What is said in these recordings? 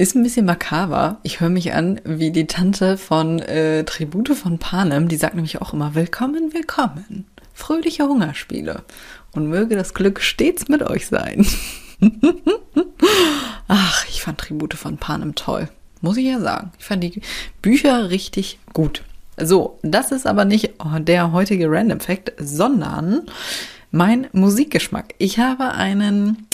Ist ein bisschen makaber. Ich höre mich an wie die Tante von äh, Tribute von Panem. Die sagt nämlich auch immer Willkommen, willkommen. Fröhliche Hungerspiele. Und möge das Glück stets mit euch sein. Ach, ich fand Tribute von Panem toll. Muss ich ja sagen. Ich fand die Bücher richtig gut. So, das ist aber nicht der heutige Random Fact, sondern mein Musikgeschmack. Ich habe einen,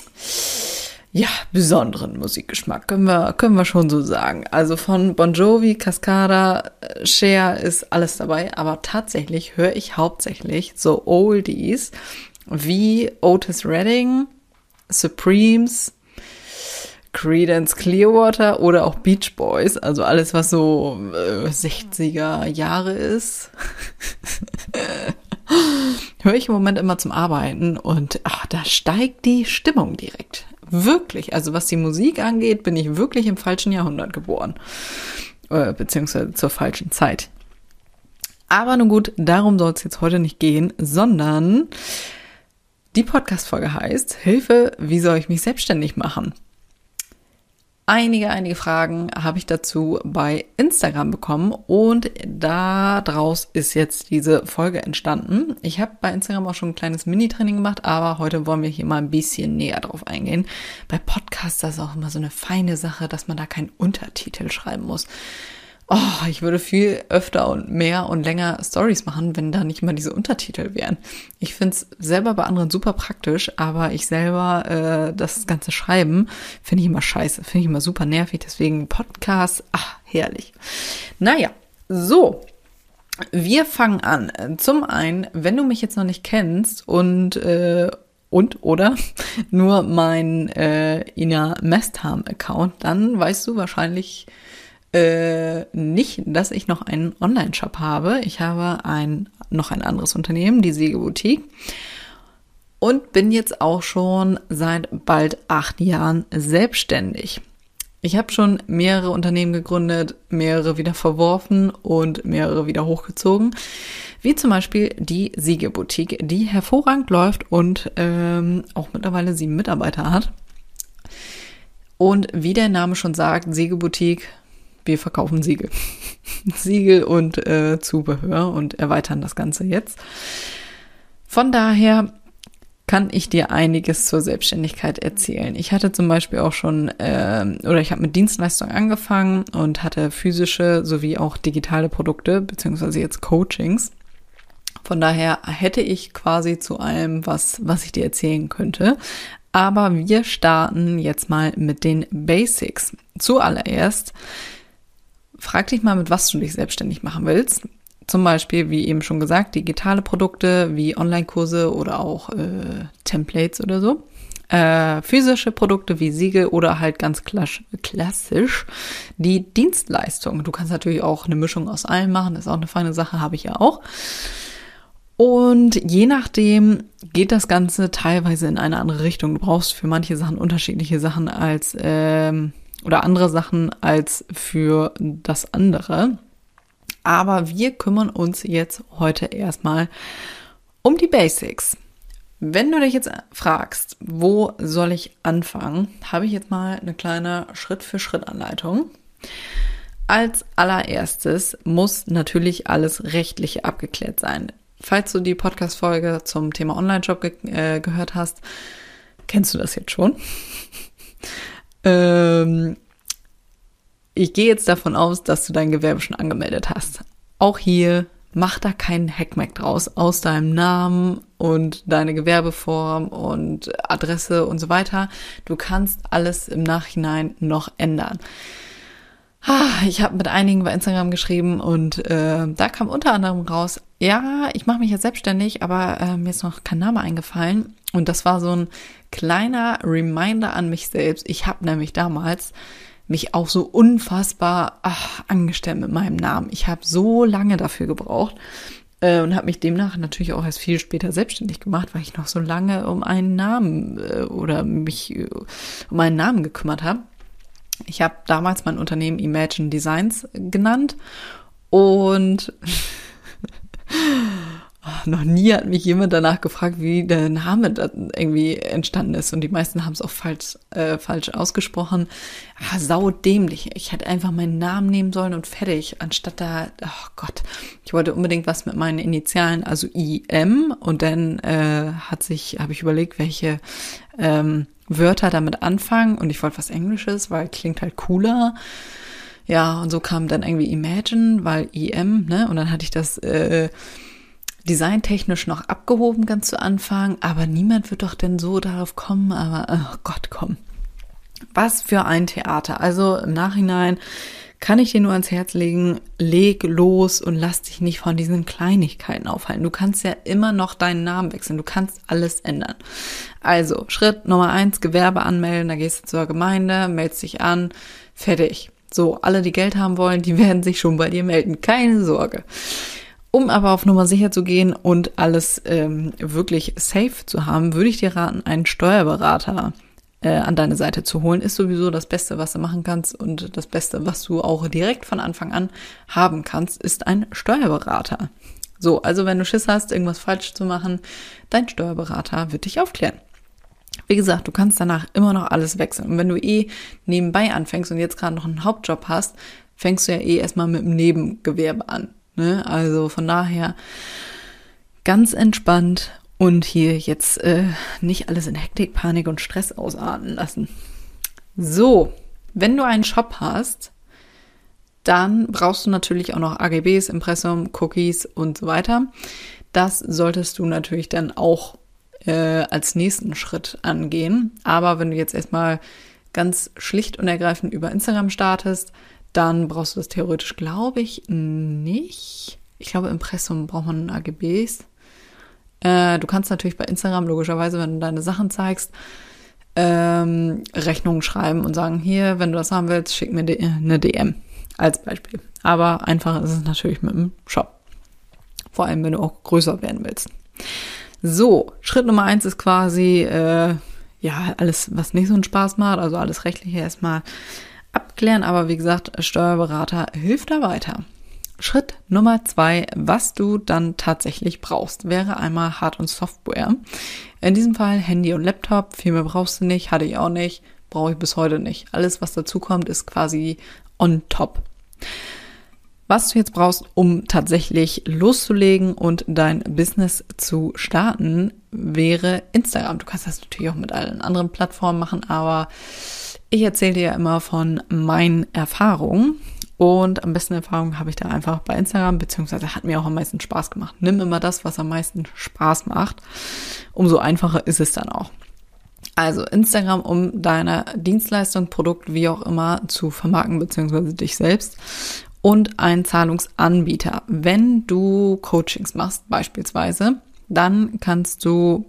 ja, besonderen Musikgeschmack, können wir, können wir schon so sagen. Also von Bon Jovi, Cascada, Cher ist alles dabei, aber tatsächlich höre ich hauptsächlich so Oldies wie Otis Redding, Supremes, Credence Clearwater oder auch Beach Boys, also alles, was so äh, 60er Jahre ist. höre ich im Moment immer zum Arbeiten und ach, da steigt die Stimmung direkt. Wirklich. Also was die Musik angeht, bin ich wirklich im falschen Jahrhundert geboren. Äh, beziehungsweise zur falschen Zeit. Aber nun gut, darum soll es jetzt heute nicht gehen, sondern die Podcast-Folge heißt Hilfe, wie soll ich mich selbstständig machen? Einige, einige Fragen habe ich dazu bei Instagram bekommen und daraus ist jetzt diese Folge entstanden. Ich habe bei Instagram auch schon ein kleines Mini-Training gemacht, aber heute wollen wir hier mal ein bisschen näher drauf eingehen. Bei Podcasts ist das auch immer so eine feine Sache, dass man da keinen Untertitel schreiben muss. Oh, ich würde viel öfter und mehr und länger Stories machen, wenn da nicht mal diese Untertitel wären. Ich find's selber bei anderen super praktisch, aber ich selber äh, das ganze Schreiben finde ich immer scheiße, finde ich immer super nervig. Deswegen Podcast, ach, herrlich. Naja, so. Wir fangen an. Zum einen, wenn du mich jetzt noch nicht kennst und äh, und oder nur mein äh, Ina Mestham Account, dann weißt du wahrscheinlich äh, nicht, dass ich noch einen Online-Shop habe. Ich habe ein, noch ein anderes Unternehmen, die Siege Boutique. Und bin jetzt auch schon seit bald acht Jahren selbstständig. Ich habe schon mehrere Unternehmen gegründet, mehrere wieder verworfen und mehrere wieder hochgezogen. Wie zum Beispiel die Siege Boutique, die hervorragend läuft und ähm, auch mittlerweile sieben Mitarbeiter hat. Und wie der Name schon sagt, Siege Boutique wir verkaufen Siegel. Siegel und äh, Zubehör und erweitern das Ganze jetzt. Von daher kann ich dir einiges zur Selbstständigkeit erzählen. Ich hatte zum Beispiel auch schon, äh, oder ich habe mit Dienstleistungen angefangen und hatte physische sowie auch digitale Produkte, beziehungsweise jetzt Coachings. Von daher hätte ich quasi zu allem was, was ich dir erzählen könnte. Aber wir starten jetzt mal mit den Basics. Zuallererst frag dich mal, mit was du dich selbstständig machen willst. Zum Beispiel, wie eben schon gesagt, digitale Produkte wie Online-Kurse oder auch äh, Templates oder so. Äh, physische Produkte wie Siegel oder halt ganz klassisch die Dienstleistung. Du kannst natürlich auch eine Mischung aus allem machen, das ist auch eine feine Sache, habe ich ja auch. Und je nachdem geht das Ganze teilweise in eine andere Richtung. Du brauchst für manche Sachen unterschiedliche Sachen als ähm, oder andere Sachen als für das andere. Aber wir kümmern uns jetzt heute erstmal um die Basics. Wenn du dich jetzt fragst, wo soll ich anfangen, habe ich jetzt mal eine kleine Schritt-für-Schritt-Anleitung. Als allererstes muss natürlich alles Rechtliche abgeklärt sein. Falls du die Podcast-Folge zum Thema Online-Shop ge äh, gehört hast, kennst du das jetzt schon. Ähm, ich gehe jetzt davon aus, dass du dein Gewerbe schon angemeldet hast. Auch hier mach da keinen Hackmack draus aus deinem Namen und deine Gewerbeform und Adresse und so weiter. Du kannst alles im Nachhinein noch ändern. Ah, ich habe mit einigen bei Instagram geschrieben und äh, da kam unter anderem raus, ja, ich mache mich jetzt selbstständig, aber äh, mir ist noch kein Name eingefallen. Und das war so ein kleiner Reminder an mich selbst. Ich habe nämlich damals mich auch so unfassbar ach, angestellt mit meinem Namen. Ich habe so lange dafür gebraucht äh, und habe mich demnach natürlich auch erst viel später selbstständig gemacht, weil ich noch so lange um einen Namen äh, oder mich äh, um einen Namen gekümmert habe. Ich habe damals mein Unternehmen Imagine Designs genannt und noch nie hat mich jemand danach gefragt, wie der Name da irgendwie entstanden ist. Und die meisten haben es auch falsch, äh, falsch ausgesprochen. Ah, sau dämlich. Ich hätte einfach meinen Namen nehmen sollen und fertig. Anstatt da, oh Gott, ich wollte unbedingt was mit meinen Initialen, also IM. Und dann äh, hat sich, habe ich überlegt, welche ähm, Wörter damit anfangen. Und ich wollte was Englisches, weil klingt halt cooler. Ja, und so kam dann irgendwie Imagine, weil IM, ne? Und dann hatte ich das äh, designtechnisch noch abgehoben ganz zu Anfang, aber niemand wird doch denn so darauf kommen, aber oh Gott, komm. Was für ein Theater. Also im Nachhinein kann ich dir nur ans Herz legen, leg los und lass dich nicht von diesen Kleinigkeiten aufhalten. Du kannst ja immer noch deinen Namen wechseln, du kannst alles ändern. Also, Schritt Nummer eins, Gewerbe anmelden, da gehst du zur Gemeinde, meldest dich an, fertig. So, alle, die Geld haben wollen, die werden sich schon bei dir melden. Keine Sorge. Um aber auf Nummer sicher zu gehen und alles ähm, wirklich safe zu haben, würde ich dir raten, einen Steuerberater äh, an deine Seite zu holen. Ist sowieso das Beste, was du machen kannst und das Beste, was du auch direkt von Anfang an haben kannst, ist ein Steuerberater. So, also wenn du Schiss hast, irgendwas falsch zu machen, dein Steuerberater wird dich aufklären. Wie gesagt, du kannst danach immer noch alles wechseln. Und wenn du eh nebenbei anfängst und jetzt gerade noch einen Hauptjob hast, fängst du ja eh erstmal mit dem Nebengewerbe an. Ne? Also von daher ganz entspannt und hier jetzt äh, nicht alles in Hektik, Panik und Stress ausarten lassen. So, wenn du einen Shop hast, dann brauchst du natürlich auch noch AGBs, Impressum, Cookies und so weiter. Das solltest du natürlich dann auch äh, als nächsten Schritt angehen. Aber wenn du jetzt erstmal ganz schlicht und ergreifend über Instagram startest, dann brauchst du das theoretisch, glaube ich, nicht. Ich glaube, Impressum braucht man AGBs. Äh, du kannst natürlich bei Instagram logischerweise, wenn du deine Sachen zeigst, ähm, Rechnungen schreiben und sagen, hier, wenn du das haben willst, schick mir eine DM als Beispiel. Aber einfacher ist es natürlich mit dem Shop. Vor allem, wenn du auch größer werden willst. So, Schritt Nummer eins ist quasi, äh, ja, alles, was nicht so einen Spaß macht, also alles rechtliche erstmal abklären, aber wie gesagt, Steuerberater hilft da weiter. Schritt Nummer zwei, was du dann tatsächlich brauchst, wäre einmal Hard- und Software. In diesem Fall Handy und Laptop. Viel mehr brauchst du nicht, hatte ich auch nicht, brauche ich bis heute nicht. Alles, was dazu kommt, ist quasi on top. Was du jetzt brauchst, um tatsächlich loszulegen und dein Business zu starten, wäre Instagram. Du kannst das natürlich auch mit allen anderen Plattformen machen, aber ich erzähle dir immer von meinen Erfahrungen. Und am besten Erfahrungen habe ich da einfach bei Instagram, beziehungsweise hat mir auch am meisten Spaß gemacht. Nimm immer das, was am meisten Spaß macht. Umso einfacher ist es dann auch. Also Instagram, um deine Dienstleistung, Produkt, wie auch immer zu vermarkten, beziehungsweise dich selbst. Und ein Zahlungsanbieter. Wenn du Coachings machst, beispielsweise, dann kannst du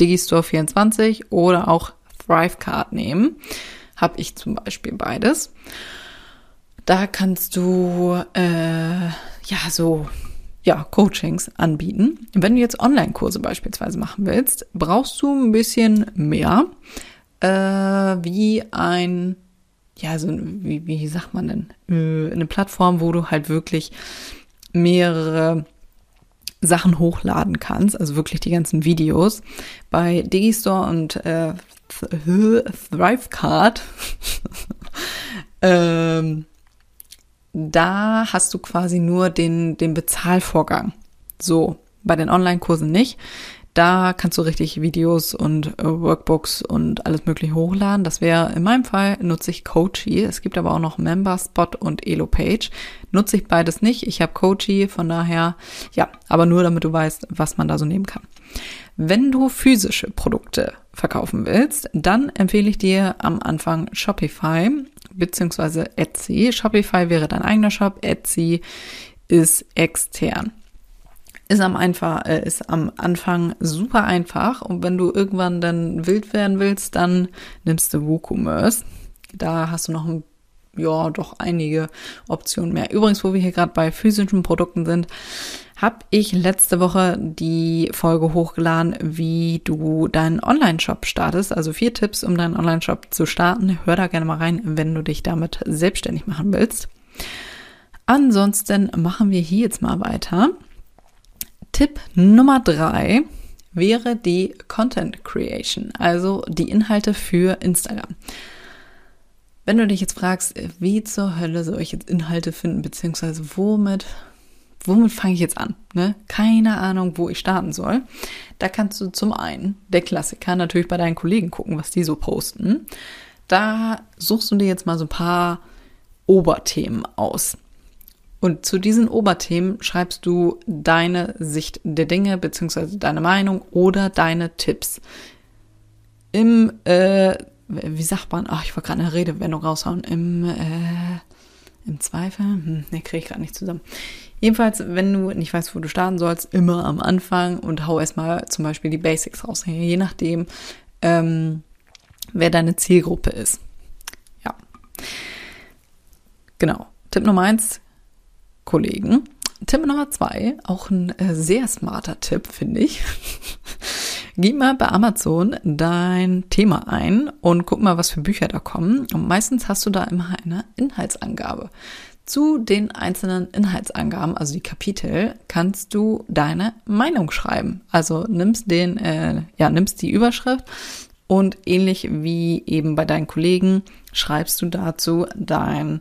Digistore 24 oder auch Thrivecard nehmen. Habe ich zum Beispiel beides. Da kannst du äh, ja so ja, Coachings anbieten. Wenn du jetzt Online-Kurse beispielsweise machen willst, brauchst du ein bisschen mehr äh, wie ein, ja, so wie, wie sagt man denn, äh, eine Plattform, wo du halt wirklich mehrere Sachen hochladen kannst, also wirklich die ganzen Videos. Bei Digistore und äh, Thrivecard, ähm, da hast du quasi nur den, den Bezahlvorgang. So, bei den Online-Kursen nicht. Da kannst du richtig Videos und äh, Workbooks und alles mögliche hochladen. Das wäre in meinem Fall nutze ich Coachy. Es gibt aber auch noch Memberspot und Elopage. Nutze ich beides nicht. Ich habe Coachy, von daher ja, aber nur damit du weißt, was man da so nehmen kann. Wenn du physische Produkte verkaufen willst, dann empfehle ich dir am Anfang Shopify bzw. Etsy. Shopify wäre dein eigener Shop, Etsy ist extern. ist am, einfach, äh, ist am Anfang super einfach und wenn du irgendwann dann wild werden willst, dann nimmst du WooCommerce. Da hast du noch ein ja, doch einige Optionen mehr. Übrigens, wo wir hier gerade bei physischen Produkten sind, habe ich letzte Woche die Folge hochgeladen, wie du deinen Online-Shop startest. Also vier Tipps, um deinen Online-Shop zu starten. Hör da gerne mal rein, wenn du dich damit selbstständig machen willst. Ansonsten machen wir hier jetzt mal weiter. Tipp Nummer drei wäre die Content Creation, also die Inhalte für Instagram. Wenn du dich jetzt fragst, wie zur Hölle soll ich jetzt Inhalte finden, beziehungsweise womit, womit fange ich jetzt an? Ne? Keine Ahnung, wo ich starten soll. Da kannst du zum einen, der Klassiker, natürlich bei deinen Kollegen gucken, was die so posten. Da suchst du dir jetzt mal so ein paar Oberthemen aus. Und zu diesen Oberthemen schreibst du deine Sicht der Dinge, beziehungsweise deine Meinung oder deine Tipps. Im äh, wie sagt man, ach, ich wollte gerade eine Redewendung raushauen, im, äh, im Zweifel, hm, ne, kriege ich gerade nicht zusammen. Jedenfalls, wenn du nicht weißt, wo du starten sollst, immer am Anfang und hau erstmal zum Beispiel die Basics raus, je nachdem, ähm, wer deine Zielgruppe ist. Ja. Genau. Tipp Nummer eins, Kollegen. Tipp Nummer zwei, auch ein äh, sehr smarter Tipp, finde ich. Gib mal bei Amazon dein Thema ein und guck mal, was für Bücher da kommen. Und meistens hast du da immer eine Inhaltsangabe. Zu den einzelnen Inhaltsangaben, also die Kapitel, kannst du deine Meinung schreiben. Also nimmst den, äh, ja, nimmst die Überschrift und ähnlich wie eben bei deinen Kollegen schreibst du dazu dein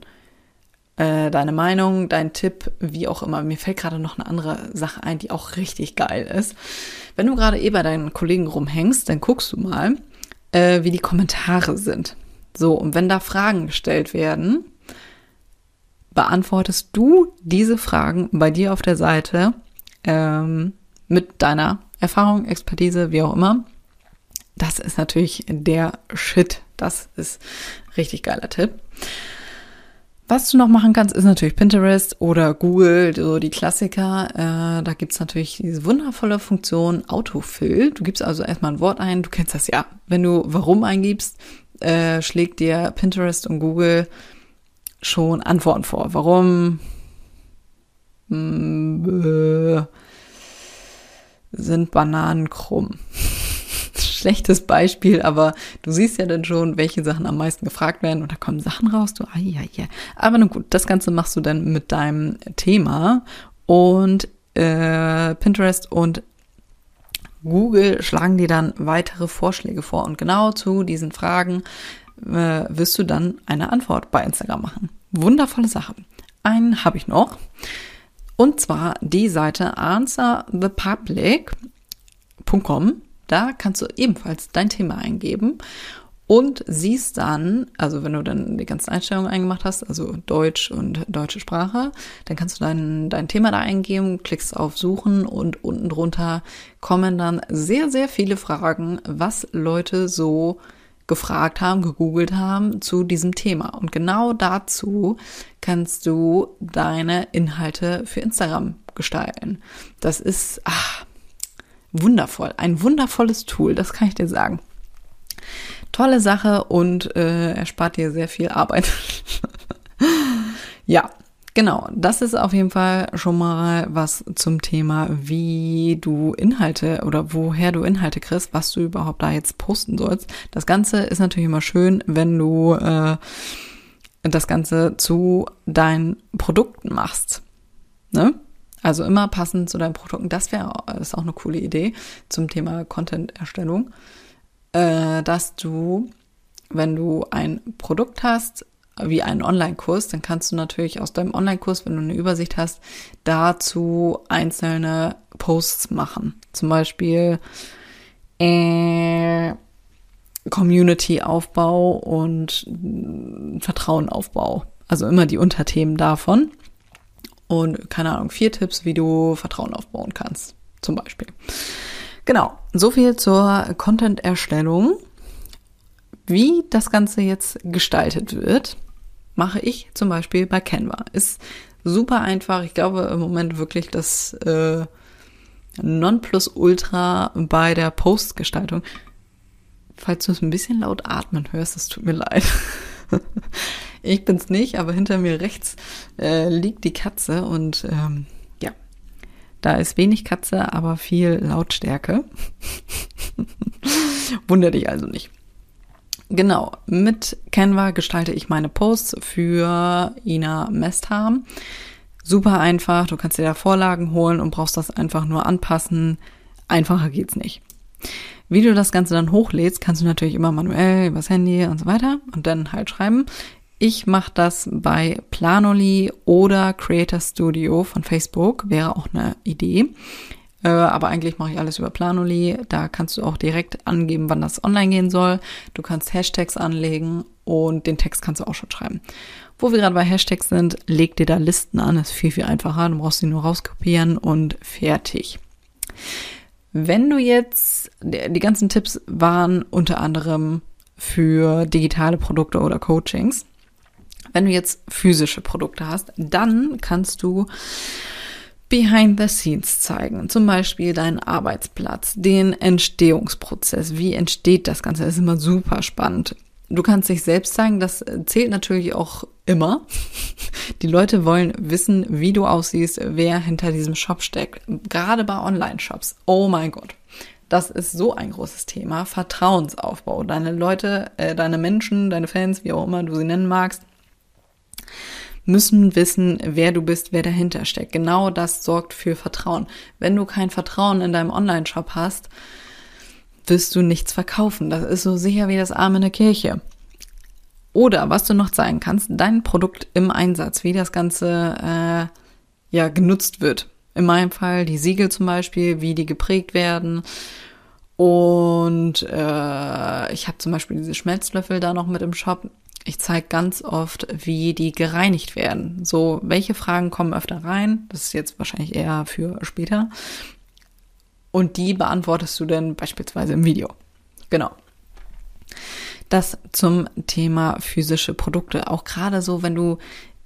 äh, deine Meinung, dein Tipp, wie auch immer. Mir fällt gerade noch eine andere Sache ein, die auch richtig geil ist. Wenn du gerade eh bei deinen Kollegen rumhängst, dann guckst du mal, äh, wie die Kommentare sind. So, und wenn da Fragen gestellt werden, beantwortest du diese Fragen bei dir auf der Seite ähm, mit deiner Erfahrung, Expertise, wie auch immer. Das ist natürlich der Shit. Das ist richtig geiler Tipp. Was du noch machen kannst, ist natürlich Pinterest oder Google, so die Klassiker. Äh, da gibt's natürlich diese wundervolle Funktion Autofill. Du gibst also erstmal ein Wort ein, du kennst das ja. Wenn du warum eingibst, äh, schlägt dir Pinterest und Google schon Antworten vor. Warum mm, äh, sind Bananen krumm? Schlechtes Beispiel, aber du siehst ja dann schon, welche Sachen am meisten gefragt werden und da kommen Sachen raus, du, ah, ja, ja. Aber nun gut, das Ganze machst du dann mit deinem Thema und äh, Pinterest und Google schlagen dir dann weitere Vorschläge vor und genau zu diesen Fragen äh, wirst du dann eine Antwort bei Instagram machen. Wundervolle Sache. Einen habe ich noch. Und zwar die Seite answerthepublic.com. Da kannst du ebenfalls dein Thema eingeben und siehst dann, also wenn du dann die ganzen Einstellungen eingemacht hast, also Deutsch und deutsche Sprache, dann kannst du dein, dein Thema da eingeben, klickst auf Suchen und unten drunter kommen dann sehr, sehr viele Fragen, was Leute so gefragt haben, gegoogelt haben zu diesem Thema. Und genau dazu kannst du deine Inhalte für Instagram gestalten. Das ist, ach, wundervoll. Ein wundervolles Tool, das kann ich dir sagen. Tolle Sache und äh, erspart dir sehr viel Arbeit. ja, genau. Das ist auf jeden Fall schon mal was zum Thema, wie du Inhalte oder woher du Inhalte kriegst, was du überhaupt da jetzt posten sollst. Das Ganze ist natürlich immer schön, wenn du äh, das Ganze zu deinen Produkten machst. Ne? Also immer passend zu deinen Produkten. Das wäre ist auch eine coole Idee zum Thema Content-Erstellung, äh, dass du, wenn du ein Produkt hast, wie einen Online-Kurs, dann kannst du natürlich aus deinem Online-Kurs, wenn du eine Übersicht hast, dazu einzelne Posts machen. Zum Beispiel äh, Community-Aufbau und Vertrauenaufbau. Also immer die Unterthemen davon und keine Ahnung, vier Tipps, wie du Vertrauen aufbauen kannst, zum Beispiel. Genau, so viel zur Content-Erstellung. Wie das Ganze jetzt gestaltet wird, mache ich zum Beispiel bei Canva. Ist super einfach. Ich glaube im Moment wirklich, dass äh, Nonplusultra bei der Postgestaltung. Falls du es ein bisschen laut atmen hörst, es tut mir leid. ich bin's nicht, aber hinter mir rechts äh, liegt die Katze und ähm, ja, da ist wenig Katze, aber viel Lautstärke. Wunder dich also nicht. Genau, mit Canva gestalte ich meine Posts für Ina Mestham. Super einfach, du kannst dir da Vorlagen holen und brauchst das einfach nur anpassen. Einfacher geht's nicht. Wie du das Ganze dann hochlädst, kannst du natürlich immer manuell übers Handy und so weiter und dann halt schreiben. Ich mache das bei Planoli oder Creator Studio von Facebook, wäre auch eine Idee. Äh, aber eigentlich mache ich alles über Planoli. Da kannst du auch direkt angeben, wann das online gehen soll. Du kannst Hashtags anlegen und den Text kannst du auch schon schreiben. Wo wir gerade bei Hashtags sind, leg dir da Listen an. Das ist viel, viel einfacher. Du brauchst sie nur rauskopieren und fertig. Wenn du jetzt, die ganzen Tipps waren unter anderem für digitale Produkte oder Coachings. Wenn du jetzt physische Produkte hast, dann kannst du Behind the Scenes zeigen. Zum Beispiel deinen Arbeitsplatz, den Entstehungsprozess. Wie entsteht das Ganze? Das ist immer super spannend. Du kannst dich selbst zeigen, das zählt natürlich auch immer. Die Leute wollen wissen, wie du aussiehst, wer hinter diesem Shop steckt. Gerade bei Online-Shops. Oh mein Gott. Das ist so ein großes Thema. Vertrauensaufbau. Deine Leute, äh, deine Menschen, deine Fans, wie auch immer du sie nennen magst, müssen wissen, wer du bist, wer dahinter steckt. Genau das sorgt für Vertrauen. Wenn du kein Vertrauen in deinem Online-Shop hast, wirst du nichts verkaufen. Das ist so sicher wie das Arm in der Kirche. Oder was du noch zeigen kannst, dein Produkt im Einsatz, wie das Ganze äh, ja genutzt wird. In meinem Fall die Siegel zum Beispiel, wie die geprägt werden. Und äh, ich habe zum Beispiel diese Schmelzlöffel da noch mit im Shop ich zeige ganz oft, wie die gereinigt werden. So, welche Fragen kommen öfter rein? Das ist jetzt wahrscheinlich eher für später. Und die beantwortest du dann beispielsweise im Video. Genau. Das zum Thema physische Produkte. Auch gerade so, wenn du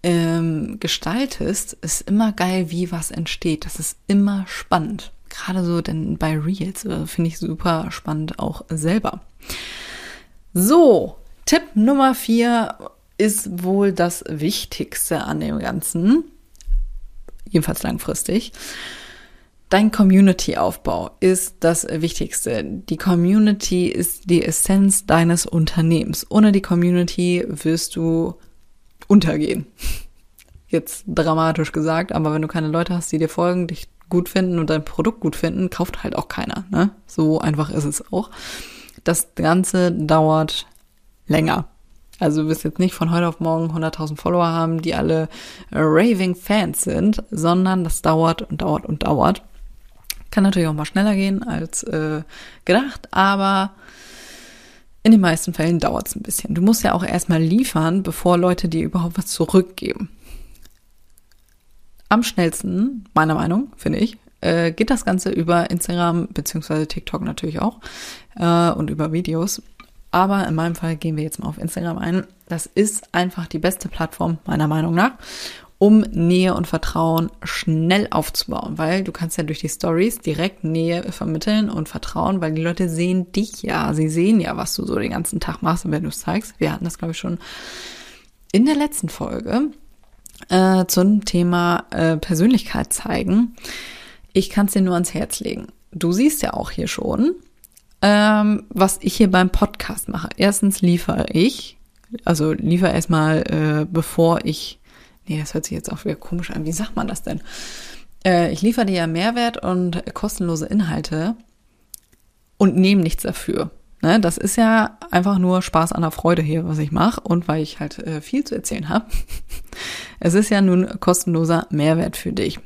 ähm, gestaltest, ist immer geil, wie was entsteht. Das ist immer spannend. Gerade so denn bei Reels äh, finde ich super spannend auch selber. So, Tipp Nummer vier ist wohl das Wichtigste an dem Ganzen, jedenfalls langfristig. Dein Community-Aufbau ist das Wichtigste. Die Community ist die Essenz deines Unternehmens. Ohne die Community wirst du untergehen. Jetzt dramatisch gesagt, aber wenn du keine Leute hast, die dir folgen, dich gut finden und dein Produkt gut finden, kauft halt auch keiner. Ne? So einfach ist es auch. Das Ganze dauert länger. Also du wirst jetzt nicht von heute auf morgen 100.000 Follower haben, die alle raving Fans sind, sondern das dauert und dauert und dauert. Kann natürlich auch mal schneller gehen als äh, gedacht, aber in den meisten Fällen dauert es ein bisschen. Du musst ja auch erstmal liefern, bevor Leute dir überhaupt was zurückgeben. Am schnellsten, meiner Meinung, finde ich, äh, geht das Ganze über Instagram beziehungsweise TikTok natürlich auch äh, und über Videos. Aber in meinem Fall gehen wir jetzt mal auf Instagram ein. Das ist einfach die beste Plattform meiner Meinung nach, um Nähe und Vertrauen schnell aufzubauen, weil du kannst ja durch die Stories direkt Nähe vermitteln und Vertrauen, weil die Leute sehen dich ja, sie sehen ja, was du so den ganzen Tag machst, wenn du es zeigst. Wir hatten das glaube ich schon in der letzten Folge äh, zum Thema äh, Persönlichkeit zeigen. Ich kann es dir nur ans Herz legen. Du siehst ja auch hier schon, ähm, was ich hier beim Podcast mache. Erstens liefere ich, also liefere erstmal, äh, bevor ich, nee, das hört sich jetzt auch wieder komisch an, wie sagt man das denn? Äh, ich liefere dir ja Mehrwert und kostenlose Inhalte und nehme nichts dafür. Ne, das ist ja einfach nur Spaß an der Freude hier, was ich mache und weil ich halt äh, viel zu erzählen habe. es ist ja nun kostenloser Mehrwert für dich.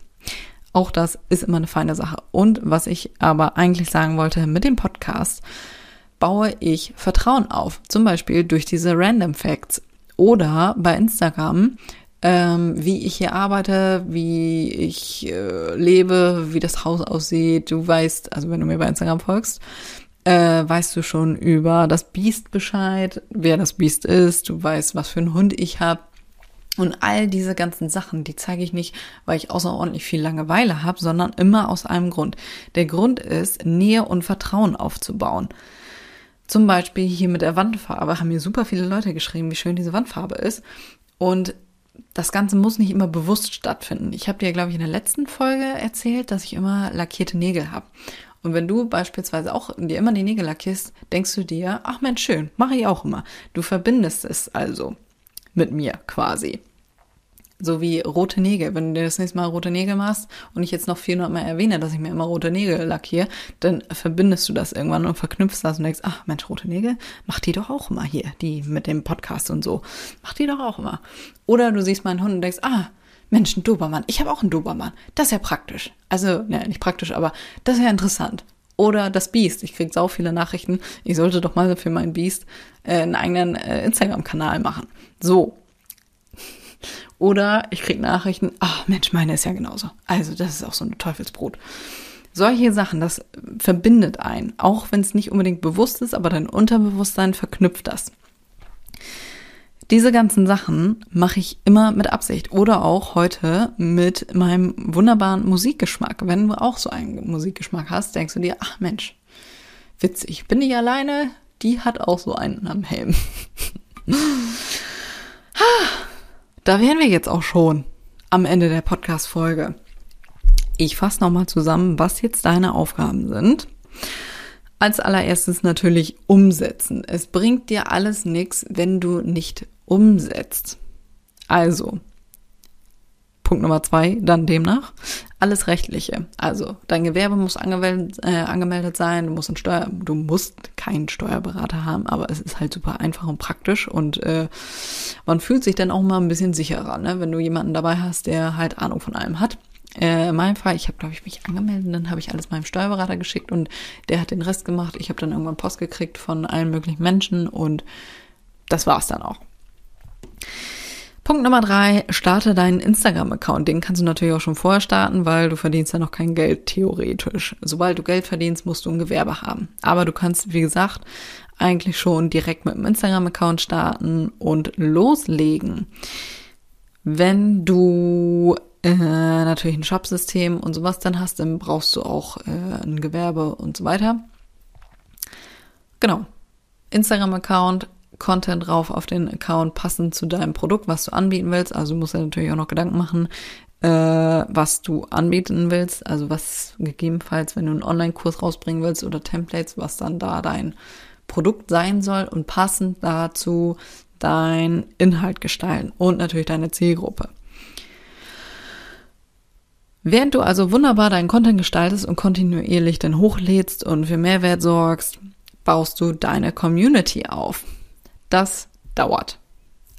Auch das ist immer eine feine Sache. Und was ich aber eigentlich sagen wollte mit dem Podcast, baue ich Vertrauen auf. Zum Beispiel durch diese Random Facts oder bei Instagram, ähm, wie ich hier arbeite, wie ich äh, lebe, wie das Haus aussieht. Du weißt, also wenn du mir bei Instagram folgst, äh, weißt du schon über das Biest Bescheid, wer das Biest ist. Du weißt, was für einen Hund ich habe. Und all diese ganzen Sachen, die zeige ich nicht, weil ich außerordentlich viel Langeweile habe, sondern immer aus einem Grund. Der Grund ist, Nähe und Vertrauen aufzubauen. Zum Beispiel hier mit der Wandfarbe haben mir super viele Leute geschrieben, wie schön diese Wandfarbe ist. Und das Ganze muss nicht immer bewusst stattfinden. Ich habe dir, glaube ich, in der letzten Folge erzählt, dass ich immer lackierte Nägel habe. Und wenn du beispielsweise auch dir immer die Nägel lackierst, denkst du dir, ach Mensch, schön, mache ich auch immer. Du verbindest es also mit mir quasi. So wie rote Nägel. Wenn du dir das nächste Mal rote Nägel machst und ich jetzt noch 400 Mal erwähne, dass ich mir immer rote Nägel lackiere, dann verbindest du das irgendwann und verknüpfst das und denkst, ach Mensch, rote Nägel, mach die doch auch immer hier, die mit dem Podcast und so. Mach die doch auch immer. Oder du siehst meinen Hund und denkst, ah, Mensch, ein Dobermann. Ich habe auch einen Dobermann. Das ist ja praktisch. Also, ne, nicht praktisch, aber das ist ja interessant. Oder das Biest. Ich krieg sau viele Nachrichten. Ich sollte doch mal für mein Biest äh, einen eigenen äh, Instagram-Kanal machen. So, oder ich kriege Nachrichten, ach Mensch, meine ist ja genauso. Also das ist auch so ein Teufelsbrot. Solche Sachen, das verbindet einen, auch wenn es nicht unbedingt bewusst ist, aber dein Unterbewusstsein verknüpft das. Diese ganzen Sachen mache ich immer mit Absicht oder auch heute mit meinem wunderbaren Musikgeschmack. Wenn du auch so einen Musikgeschmack hast, denkst du dir, ach Mensch, witzig, bin ich alleine? Die hat auch so einen am Helm. Da wären wir jetzt auch schon am Ende der Podcast-Folge. Ich fasse nochmal zusammen, was jetzt deine Aufgaben sind. Als allererstes natürlich umsetzen. Es bringt dir alles nichts, wenn du nicht umsetzt. Also, Punkt Nummer zwei, dann demnach, alles Rechtliche. Also, dein Gewerbe muss angemeldet, äh, angemeldet sein, du musst, einen Steuer, du musst keinen Steuerberater haben, aber es ist halt super einfach und praktisch und äh, man fühlt sich dann auch mal ein bisschen sicherer, ne? wenn du jemanden dabei hast, der halt Ahnung von allem hat. Äh, in meinem Fall, ich habe, glaube ich, mich angemeldet, dann habe ich alles meinem Steuerberater geschickt und der hat den Rest gemacht. Ich habe dann irgendwann Post gekriegt von allen möglichen Menschen und das war's dann auch. Punkt Nummer drei, starte deinen Instagram-Account. Den kannst du natürlich auch schon vorher starten, weil du verdienst ja noch kein Geld theoretisch. Sobald du Geld verdienst, musst du ein Gewerbe haben. Aber du kannst, wie gesagt, eigentlich schon direkt mit dem Instagram-Account starten und loslegen. Wenn du äh, natürlich ein Shopsystem und sowas dann hast, dann brauchst du auch äh, ein Gewerbe und so weiter. Genau. Instagram-Account, Content drauf auf den Account passend zu deinem Produkt, was du anbieten willst. Also du musst dir natürlich auch noch Gedanken machen, äh, was du anbieten willst. Also was gegebenenfalls, wenn du einen Online-Kurs rausbringen willst oder Templates, was dann da dein Produkt sein soll und passend dazu dein Inhalt gestalten und natürlich deine Zielgruppe. Während du also wunderbar deinen Content gestaltest und kontinuierlich dann hochlädst und für Mehrwert sorgst, baust du deine Community auf das dauert.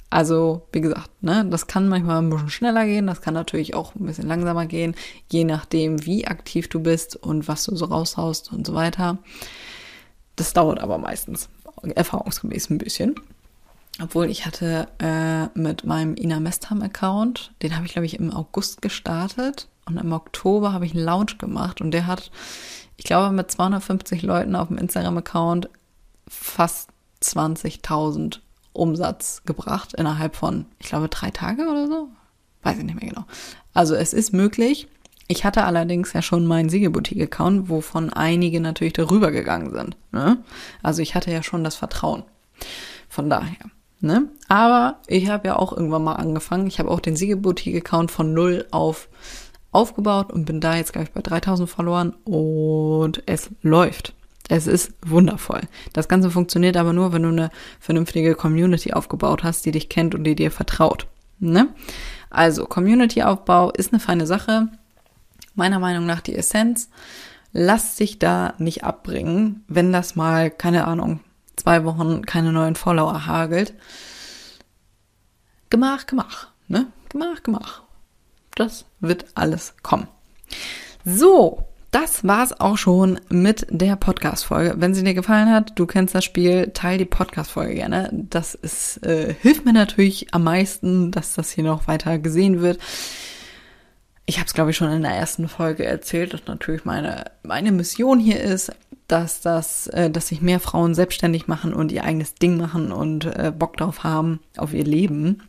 Also, wie gesagt, ne, das kann manchmal ein bisschen schneller gehen, das kann natürlich auch ein bisschen langsamer gehen, je nachdem, wie aktiv du bist und was du so raushaust und so weiter. Das dauert aber meistens erfahrungsgemäß ein bisschen. Obwohl ich hatte äh, mit meinem Ina Mestham-Account, den habe ich, glaube ich, im August gestartet und im Oktober habe ich einen Launch gemacht und der hat, ich glaube, mit 250 Leuten auf dem Instagram-Account fast 20.000 Umsatz gebracht innerhalb von, ich glaube, drei Tage oder so. Weiß ich nicht mehr genau. Also es ist möglich. Ich hatte allerdings ja schon meinen Siegelboutique-Account, wovon einige natürlich darüber gegangen sind. Ne? Also ich hatte ja schon das Vertrauen. Von daher. Ne? Aber ich habe ja auch irgendwann mal angefangen. Ich habe auch den Siegelboutique-Account von null auf aufgebaut und bin da jetzt, glaube ich, bei 3000 verloren und es läuft. Es ist wundervoll. Das Ganze funktioniert aber nur, wenn du eine vernünftige Community aufgebaut hast, die dich kennt und die dir vertraut. Ne? Also, Community-Aufbau ist eine feine Sache. Meiner Meinung nach die Essenz. Lass dich da nicht abbringen, wenn das mal, keine Ahnung, zwei Wochen keine neuen Follower hagelt. Gemach, gemach, ne? Gemach, gemach. Das wird alles kommen. So, das war's auch schon mit der Podcast-Folge. Wenn sie dir gefallen hat, du kennst das Spiel, teil die Podcast-Folge gerne. Das ist, äh, hilft mir natürlich am meisten, dass das hier noch weiter gesehen wird. Ich habe es, glaube ich, schon in der ersten Folge erzählt, dass natürlich meine, meine Mission hier ist, dass das, äh, dass sich mehr Frauen selbstständig machen und ihr eigenes Ding machen und äh, Bock drauf haben auf ihr Leben.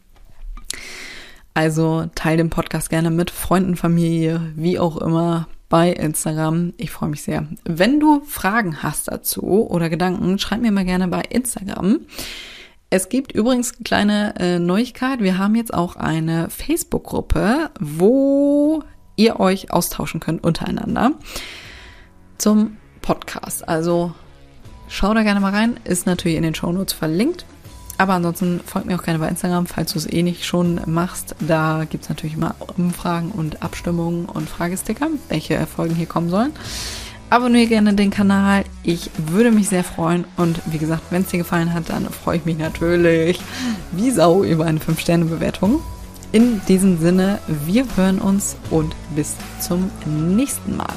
Also teile den Podcast gerne mit Freunden, Familie, wie auch immer bei Instagram. Ich freue mich sehr. Wenn du Fragen hast dazu oder Gedanken, schreib mir mal gerne bei Instagram. Es gibt übrigens eine kleine äh, Neuigkeit. Wir haben jetzt auch eine Facebook-Gruppe, wo ihr euch austauschen könnt untereinander zum Podcast. Also schau da gerne mal rein. Ist natürlich in den Show Notes verlinkt. Aber ansonsten folgt mir auch gerne bei Instagram, falls du es eh nicht schon machst. Da gibt es natürlich immer Umfragen und Abstimmungen und Fragesticker, welche Folgen hier kommen sollen. Abonniere gerne den Kanal. Ich würde mich sehr freuen. Und wie gesagt, wenn es dir gefallen hat, dann freue ich mich natürlich wie Sau über eine 5-Sterne-Bewertung. In diesem Sinne, wir hören uns und bis zum nächsten Mal.